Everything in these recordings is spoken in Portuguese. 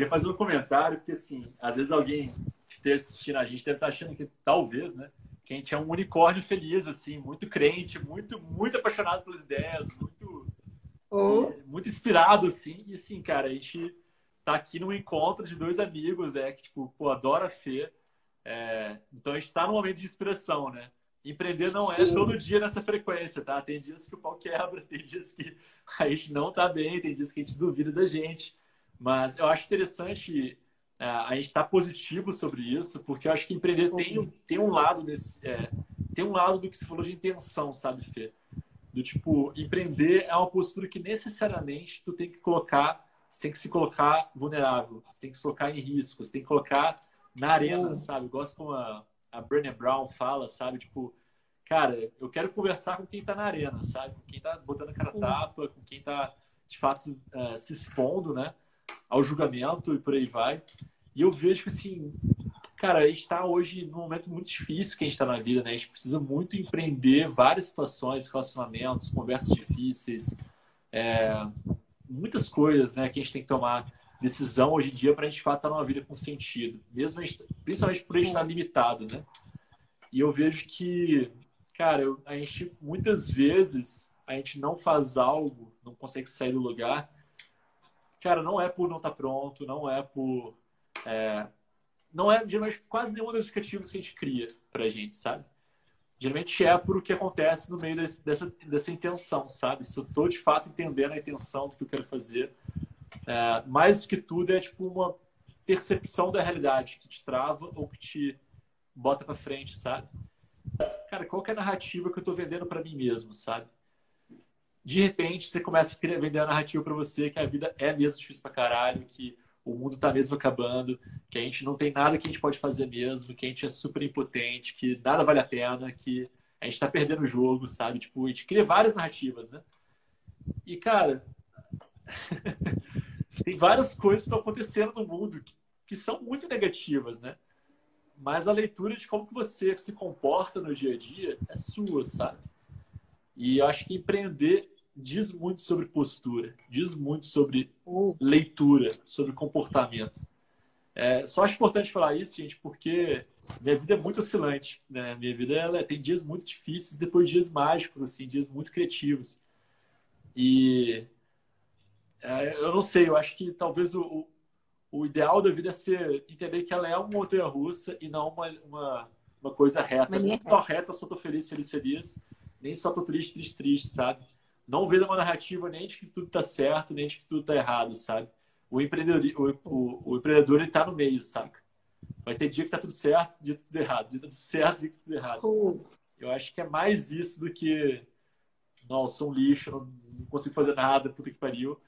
queria fazer um comentário, porque assim, às vezes alguém que esteja assistindo a gente deve estar achando que talvez, né? Que a gente é um unicórnio feliz, assim, muito crente, muito, muito apaixonado pelas ideias, muito, oh. muito inspirado, assim. E assim, cara, a gente tá aqui num encontro de dois amigos, né? Que, tipo, pô, adora a Fê. É, então a gente está num momento de inspiração, né? Empreender não é Sim. todo dia nessa frequência, tá? Tem dias que o pau quebra, tem dias que a gente não tá bem, tem dias que a gente duvida da gente. Mas eu acho interessante é, a gente estar tá positivo sobre isso, porque eu acho que empreender tem, tem um lado desse, é, tem um lado do que você falou de intenção, sabe, Fê? Do tipo, empreender é uma postura que necessariamente tu tem que colocar, você tem que se colocar vulnerável, você tem que se colocar em risco, você tem que colocar na arena, sabe? Eu gosto como a, a Brené Brown fala, sabe? Tipo, cara, eu quero conversar com quem tá na arena, sabe? Com quem tá botando cara tapa, com quem tá, de fato, uh, se expondo, né? Ao julgamento e por aí vai. E eu vejo que, assim, cara, a gente tá hoje num momento muito difícil que a gente tá na vida, né? A gente precisa muito empreender várias situações, relacionamentos, conversas difíceis, é, muitas coisas, né? Que a gente tem que tomar decisão hoje em dia para a gente de fato estar numa vida com sentido, mesmo gente, principalmente por a gente estar limitado, né? E eu vejo que, cara, eu, a gente muitas vezes a gente não faz algo, não consegue sair do lugar, cara, não é por não estar pronto, não é por é, não é geralmente quase nenhum dos justificativos que a gente cria para a gente, sabe? Geralmente é por o que acontece no meio desse, dessa, dessa intenção, sabe? Se eu estou de fato entendendo a intenção do que eu quero fazer, é, mais do que tudo, é tipo uma percepção da realidade que te trava ou que te bota para frente, sabe? Cara, qual é a narrativa que eu estou vendendo para mim mesmo, sabe? De repente, você começa a vender a narrativa para você que a vida é mesmo difícil pra caralho, que o mundo tá mesmo acabando, que a gente não tem nada que a gente pode fazer mesmo, que a gente é super impotente, que nada vale a pena, que a gente tá perdendo o jogo, sabe? Tipo, a gente cria várias narrativas, né? E, cara, tem várias coisas que estão acontecendo no mundo que, que, são muito negativas, né? Mas a leitura de como que você se comporta no dia a dia é sua, sabe? E eu acho que empreender diz muito sobre postura, diz muito sobre leitura, sobre comportamento. É, só acho importante falar isso, gente, porque minha vida é muito oscilante, né? Minha vida ela tem dias muito difíceis, depois dias mágicos, assim, dias muito criativos. E é, eu não sei, eu acho que talvez o, o ideal da vida é ser entender que ela é uma montanha russa e não uma, uma, uma coisa reta. Nem só reta, só tô feliz, feliz, feliz. Nem só tô triste, triste, triste, sabe? Não vê uma narrativa nem de que tudo tá certo, nem de que tudo tá errado, sabe? O empreendedor, o, o, o empreendedor ele tá no meio, saca? Vai ter dia que tá tudo certo, dia que tá tudo errado, dia que tá tudo certo, dia que tá tudo errado. Eu acho que é mais isso do que, nossa, sou um lixo, não, consigo fazer nada, puta que pariu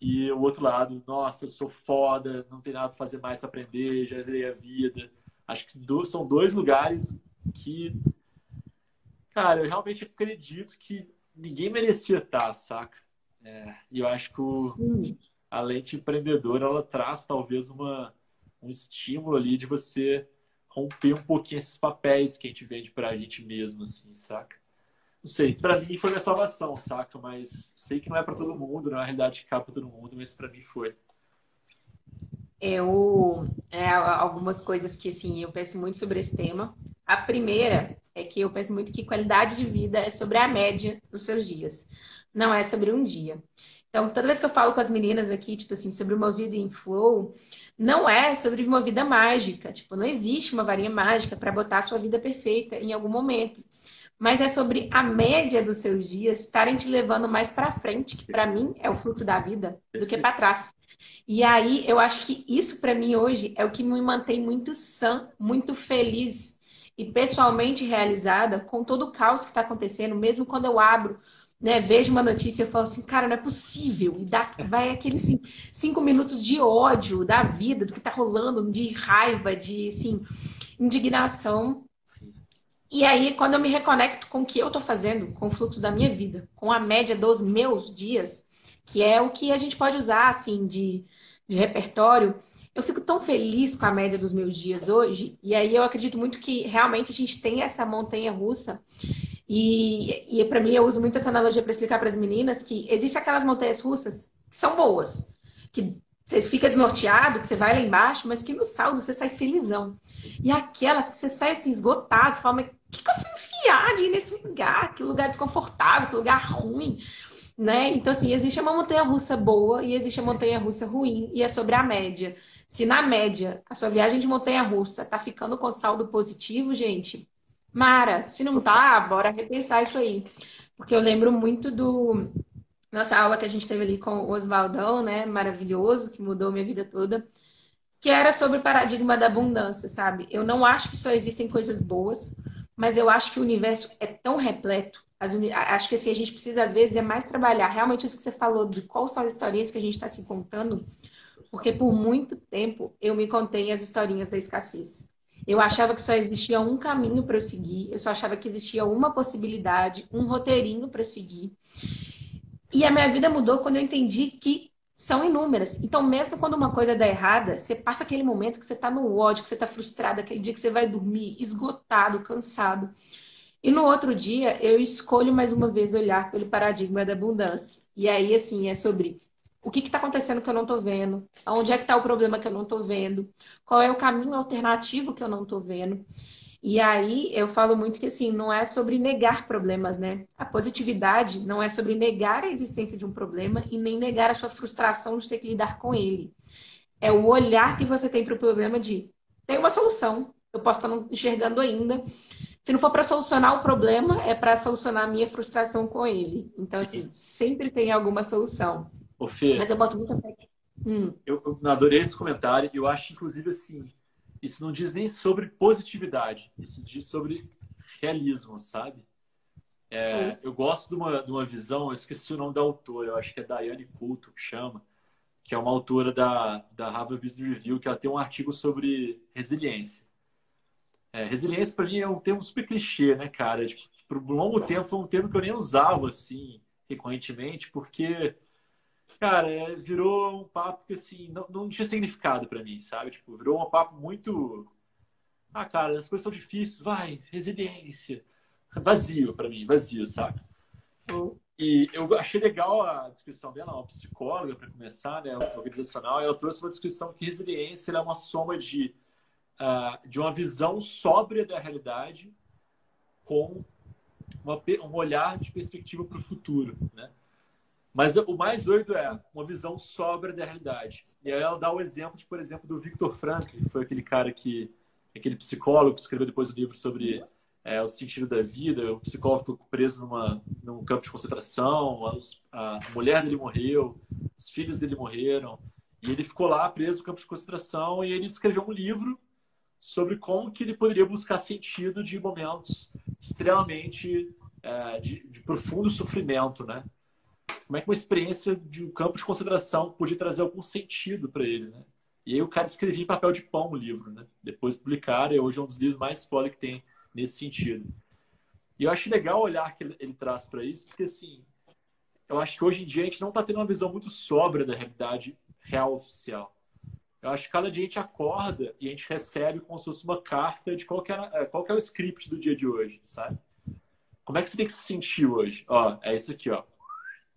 e o outro lado, nossa, eu sou foda, não tem nada para fazer mais para aprender, já zerei a vida. Acho que do, são dois lugares que, cara, eu realmente acredito que ninguém merecia estar, saca? É, e eu acho que o, a lente empreendedora, ela traz talvez uma, um estímulo ali de você romper um pouquinho esses papéis que a gente vende pra gente mesmo, assim, saca? Não sei, para mim foi minha salvação, saca? Mas sei que não é para todo mundo, não é a realidade que cabe para todo mundo, mas para mim foi. Eu, é, algumas coisas que, assim, eu penso muito sobre esse tema. A primeira é que eu penso muito que qualidade de vida é sobre a média dos seus dias, não é sobre um dia. Então, toda vez que eu falo com as meninas aqui, tipo assim, sobre uma vida em flow, não é sobre uma vida mágica. Tipo, não existe uma varinha mágica para botar a sua vida perfeita em algum momento mas é sobre a média dos seus dias estarem te levando mais para frente, que para mim é o fluxo da vida, do que para trás. E aí eu acho que isso para mim hoje é o que me mantém muito sã, muito feliz e pessoalmente realizada com todo o caos que está acontecendo, mesmo quando eu abro né, vejo uma notícia e falo assim, cara, não é possível. E dá, vai aqueles assim, cinco minutos de ódio da vida, do que está rolando, de raiva, de assim, indignação. Sim. E aí, quando eu me reconecto com o que eu estou fazendo, com o fluxo da minha vida, com a média dos meus dias, que é o que a gente pode usar, assim, de, de repertório, eu fico tão feliz com a média dos meus dias hoje. E aí, eu acredito muito que realmente a gente tem essa montanha russa. E, e para mim, eu uso muito essa analogia para explicar para as meninas que existem aquelas montanhas russas que são boas, que você fica desnorteado, que você vai lá embaixo, mas que no saldo você sai felizão. E aquelas que você sai assim, esgotado, você fala, mas o que, que eu fui enfiar de ir nesse lugar? Que lugar desconfortável, que lugar ruim. Né? Então, assim, existe uma montanha russa boa e existe a montanha russa ruim, e é sobre a média. Se na média a sua viagem de montanha russa tá ficando com saldo positivo, gente, Mara, se não tá, bora repensar isso aí. Porque eu lembro muito do nossa aula que a gente teve ali com o Oswaldão, né? Maravilhoso, que mudou minha vida toda. Que era sobre o paradigma da abundância, sabe? Eu não acho que só existem coisas boas, mas eu acho que o universo é tão repleto. Uni... Acho que assim, a gente precisa, às vezes, é mais trabalhar realmente isso que você falou, de quais são as historinhas que a gente está se contando, porque por muito tempo eu me contei as historinhas da escassez. Eu achava que só existia um caminho para eu seguir, eu só achava que existia uma possibilidade, um roteirinho para seguir. E a minha vida mudou quando eu entendi que são inúmeras. Então, mesmo quando uma coisa dá errada, você passa aquele momento que você está no ódio, que você está frustrado, aquele dia que você vai dormir esgotado, cansado. E no outro dia, eu escolho mais uma vez olhar pelo paradigma da abundância. E aí, assim, é sobre o que está acontecendo que eu não estou vendo, onde é que está o problema que eu não estou vendo, qual é o caminho alternativo que eu não estou vendo. E aí eu falo muito que assim, não é sobre negar problemas, né? A positividade não é sobre negar a existência de um problema e nem negar a sua frustração de ter que lidar com ele. É o olhar que você tem para o problema de tem uma solução, eu posso estar não enxergando ainda. Se não for para solucionar o problema, é para solucionar a minha frustração com ele. Então, assim, sempre tem alguma solução. Ô, Fê, Mas eu boto muita fé. Hum. Eu, eu adorei esse comentário. Eu acho, inclusive, assim, isso não diz nem sobre positividade, isso diz sobre realismo, sabe? É, eu gosto de uma, de uma visão, eu esqueci o nome da autora, eu acho que é Diane Coulton que chama, que é uma autora da, da Harvard Business Review, que ela tem um artigo sobre resiliência. É, resiliência, para mim, é um termo super clichê, né, cara? Tipo, por um longo tempo foi um termo que eu nem usava, assim, recorrentemente, porque Cara, é, virou um papo que, assim, não, não tinha significado para mim, sabe? Tipo, virou um papo muito. Ah, cara, as coisas são difíceis, vai, resiliência. Vazio para mim, vazio, sabe? E eu achei legal a descrição dela, uma psicóloga, para começar, né, organizacional, e ela trouxe uma descrição que resiliência é uma soma de, uh, de uma visão sóbria da realidade com uma, um olhar de perspectiva para o futuro, né? Mas o mais doido é uma visão sóbria da realidade. E aí ela dá o exemplo, de, por exemplo, do Victor Frankl, que foi aquele cara que, aquele psicólogo que escreveu depois o livro sobre é, o sentido da vida. O psicólogo ficou preso numa, num campo de concentração, a, a mulher dele morreu, os filhos dele morreram. E ele ficou lá preso no campo de concentração e ele escreveu um livro sobre como que ele poderia buscar sentido de momentos extremamente é, de, de profundo sofrimento, né? Como é que uma experiência de um campo de concentração podia trazer algum sentido para ele, né? E aí o cara escrevia em papel de pão o livro, né? Depois publicaram e hoje é um dos livros mais foda que tem nesse sentido. E eu acho legal o olhar que ele, traz para isso, porque assim, eu acho que hoje em dia a gente não está tendo uma visão muito sobra da realidade real oficial. Eu acho que cada dia a gente acorda e a gente recebe como se fosse uma carta de qual, era, é, qual é o script do dia de hoje, sabe? Como é que você tem que se sentir hoje? Ó, é isso aqui, ó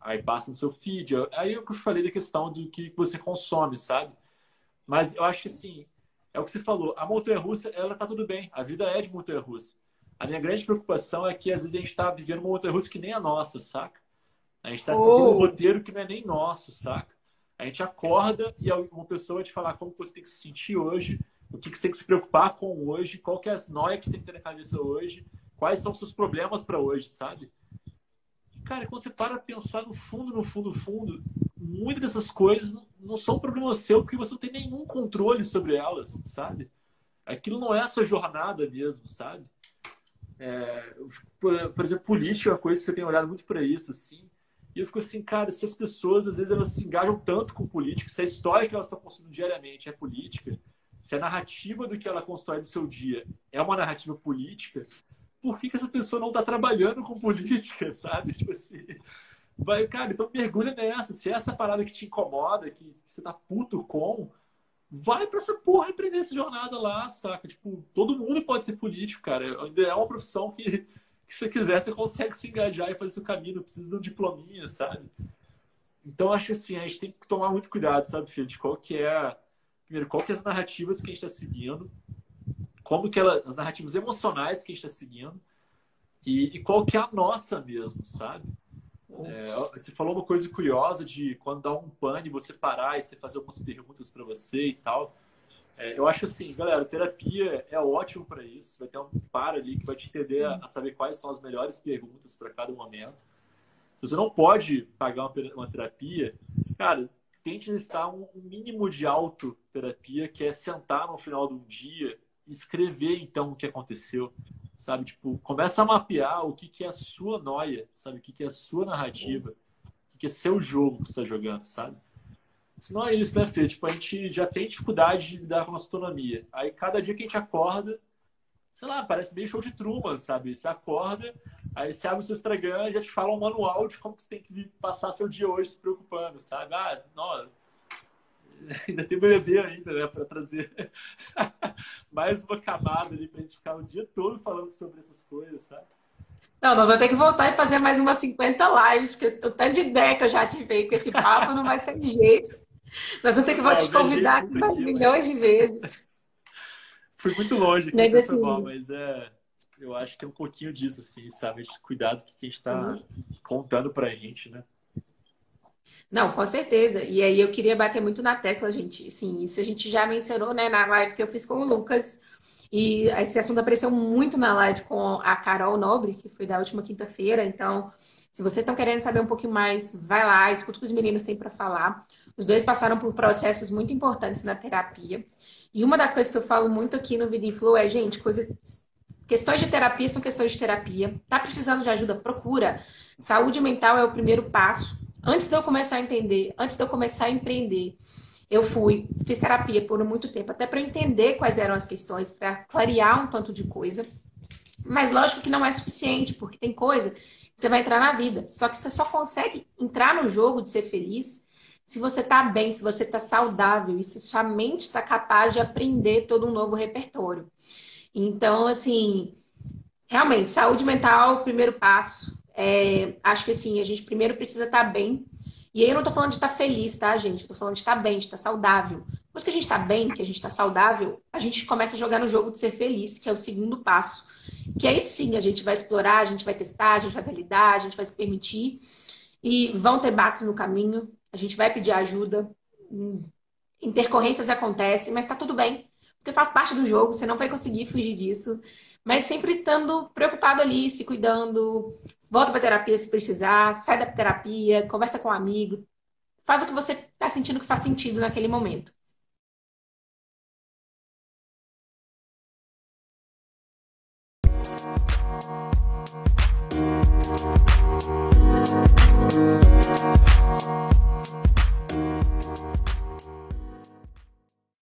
aí passa no seu feed. Aí eu falei da questão do que você consome, sabe? Mas eu acho que assim, é o que você falou, a montanha russa, ela tá tudo bem, a vida é de montanha russa. A minha grande preocupação é que às vezes a gente está vivendo uma montanha russa que nem a nossa, saca? A gente está oh. seguindo um roteiro que não é nem nosso, saca? A gente acorda e uma pessoa te falar como você tem que se sentir hoje, o que você tem que se preocupar com hoje, qual que é as noias que você tem que ter na cabeça hoje, quais são os seus problemas para hoje, sabe? Cara, quando você para pensar no fundo, no fundo, no fundo, muitas dessas coisas não são problema seu porque você não tem nenhum controle sobre elas, sabe? Aquilo não é a sua jornada mesmo, sabe? É, por, por, exemplo, política é uma coisa que eu tenho olhado muito para isso, assim. E eu fico assim, cara, se as pessoas, às vezes, elas se engajam tanto com política, se a história que elas estão construindo diariamente é política, se a narrativa do que ela constrói no seu dia é uma narrativa política, por que, que essa pessoa não está trabalhando com política, sabe? Tipo assim, vai, cara, então mergulha nessa. Se é essa parada que te incomoda, que, que você tá puto com, vai para essa porra empreender essa jornada lá, saca? Tipo, todo mundo pode ser político, cara. Ainda é uma profissão que, que se você quiser, você consegue se engajar e fazer seu caminho, não precisa de um diplominha, sabe? Então, acho assim, a gente tem que tomar muito cuidado, sabe, filho, de qual que é. Primeiro, qual que é as narrativas que a gente está seguindo, como que ela, as narrativas emocionais que a gente está seguindo, e, e, qual que é a nossa mesmo, sabe? É, você falou uma coisa curiosa de quando dá um pane, você parar e você fazer algumas perguntas para você e tal. É, eu acho assim, galera, terapia é ótimo para isso. Vai ter um par ali que vai te entender a, a saber quais são as melhores perguntas para cada momento. Se você não pode pagar uma, uma terapia, cara, tente listar um, mínimo de autoterapia, que é sentar no final de um dia escrever então o que aconteceu sabe? Tipo, começa a mapear o que, que é a sua noia, sabe? O que, que é a sua narrativa, o que, que é seu jogo que você está jogando, sabe? Senão é isso, né, Fê? Tipo, a gente já tem dificuldade de lidar com a autonomia. Aí, cada dia que a gente acorda, sei lá, parece bem show de Truman, sabe? Você acorda, aí você abre o seu Instagram já te fala um manual de como que você tem que passar seu dia hoje se preocupando, sabe? Ah, não, ainda tem BBB ainda, né, para trazer mais uma camada ali para a gente ficar o dia todo falando sobre essas coisas, sabe? Não, nós vamos ter que voltar e fazer mais umas 50 lives, que o tanto de ideia que eu já tive com esse papo não vai ter jeito. Nós vamos ter que voltar te convidar mais milhões mas... de vezes. Fui muito longe aqui, mas, assim... Mal, mas é, eu acho que tem um pouquinho disso, assim, sabe? Cuidado que a gente está uhum. contando pra gente, né? Não, com certeza. E aí eu queria bater muito na tecla, gente. Sim, isso a gente já mencionou, né, na live que eu fiz com o Lucas. E esse assunto apareceu muito na live com a Carol Nobre, que foi da última quinta-feira. Então, se vocês estão querendo saber um pouquinho mais, vai lá, escuta o que os meninos têm para falar. Os dois passaram por processos muito importantes na terapia. E uma das coisas que eu falo muito aqui no Vida Flow é, gente, coisa... questões de terapia são questões de terapia. Tá precisando de ajuda? Procura. Saúde mental é o primeiro passo. Antes de eu começar a entender, antes de eu começar a empreender, eu fui, fiz terapia por muito tempo, até para entender quais eram as questões, para clarear um tanto de coisa. Mas lógico que não é suficiente, porque tem coisa que você vai entrar na vida. Só que você só consegue entrar no jogo de ser feliz se você está bem, se você está saudável, e se sua mente está capaz de aprender todo um novo repertório. Então, assim, realmente, saúde mental, primeiro passo. É, acho que assim, a gente primeiro precisa estar tá bem. E aí eu não estou falando de estar tá feliz, tá, gente? Eu tô falando de estar tá bem, de estar saudável. Depois que a gente está bem, que a gente está saudável, a gente começa a jogar no jogo de ser feliz, que é o segundo passo. Que aí sim a gente vai explorar, a gente vai testar, a gente vai validar, a gente vai se permitir. E vão ter baques no caminho, a gente vai pedir ajuda. Intercorrências acontecem, mas está tudo bem. Porque faz parte do jogo, você não vai conseguir fugir disso. Mas sempre estando preocupado ali, se cuidando, volta para terapia se precisar, sai da terapia, conversa com um amigo, faz o que você está sentindo que faz sentido naquele momento.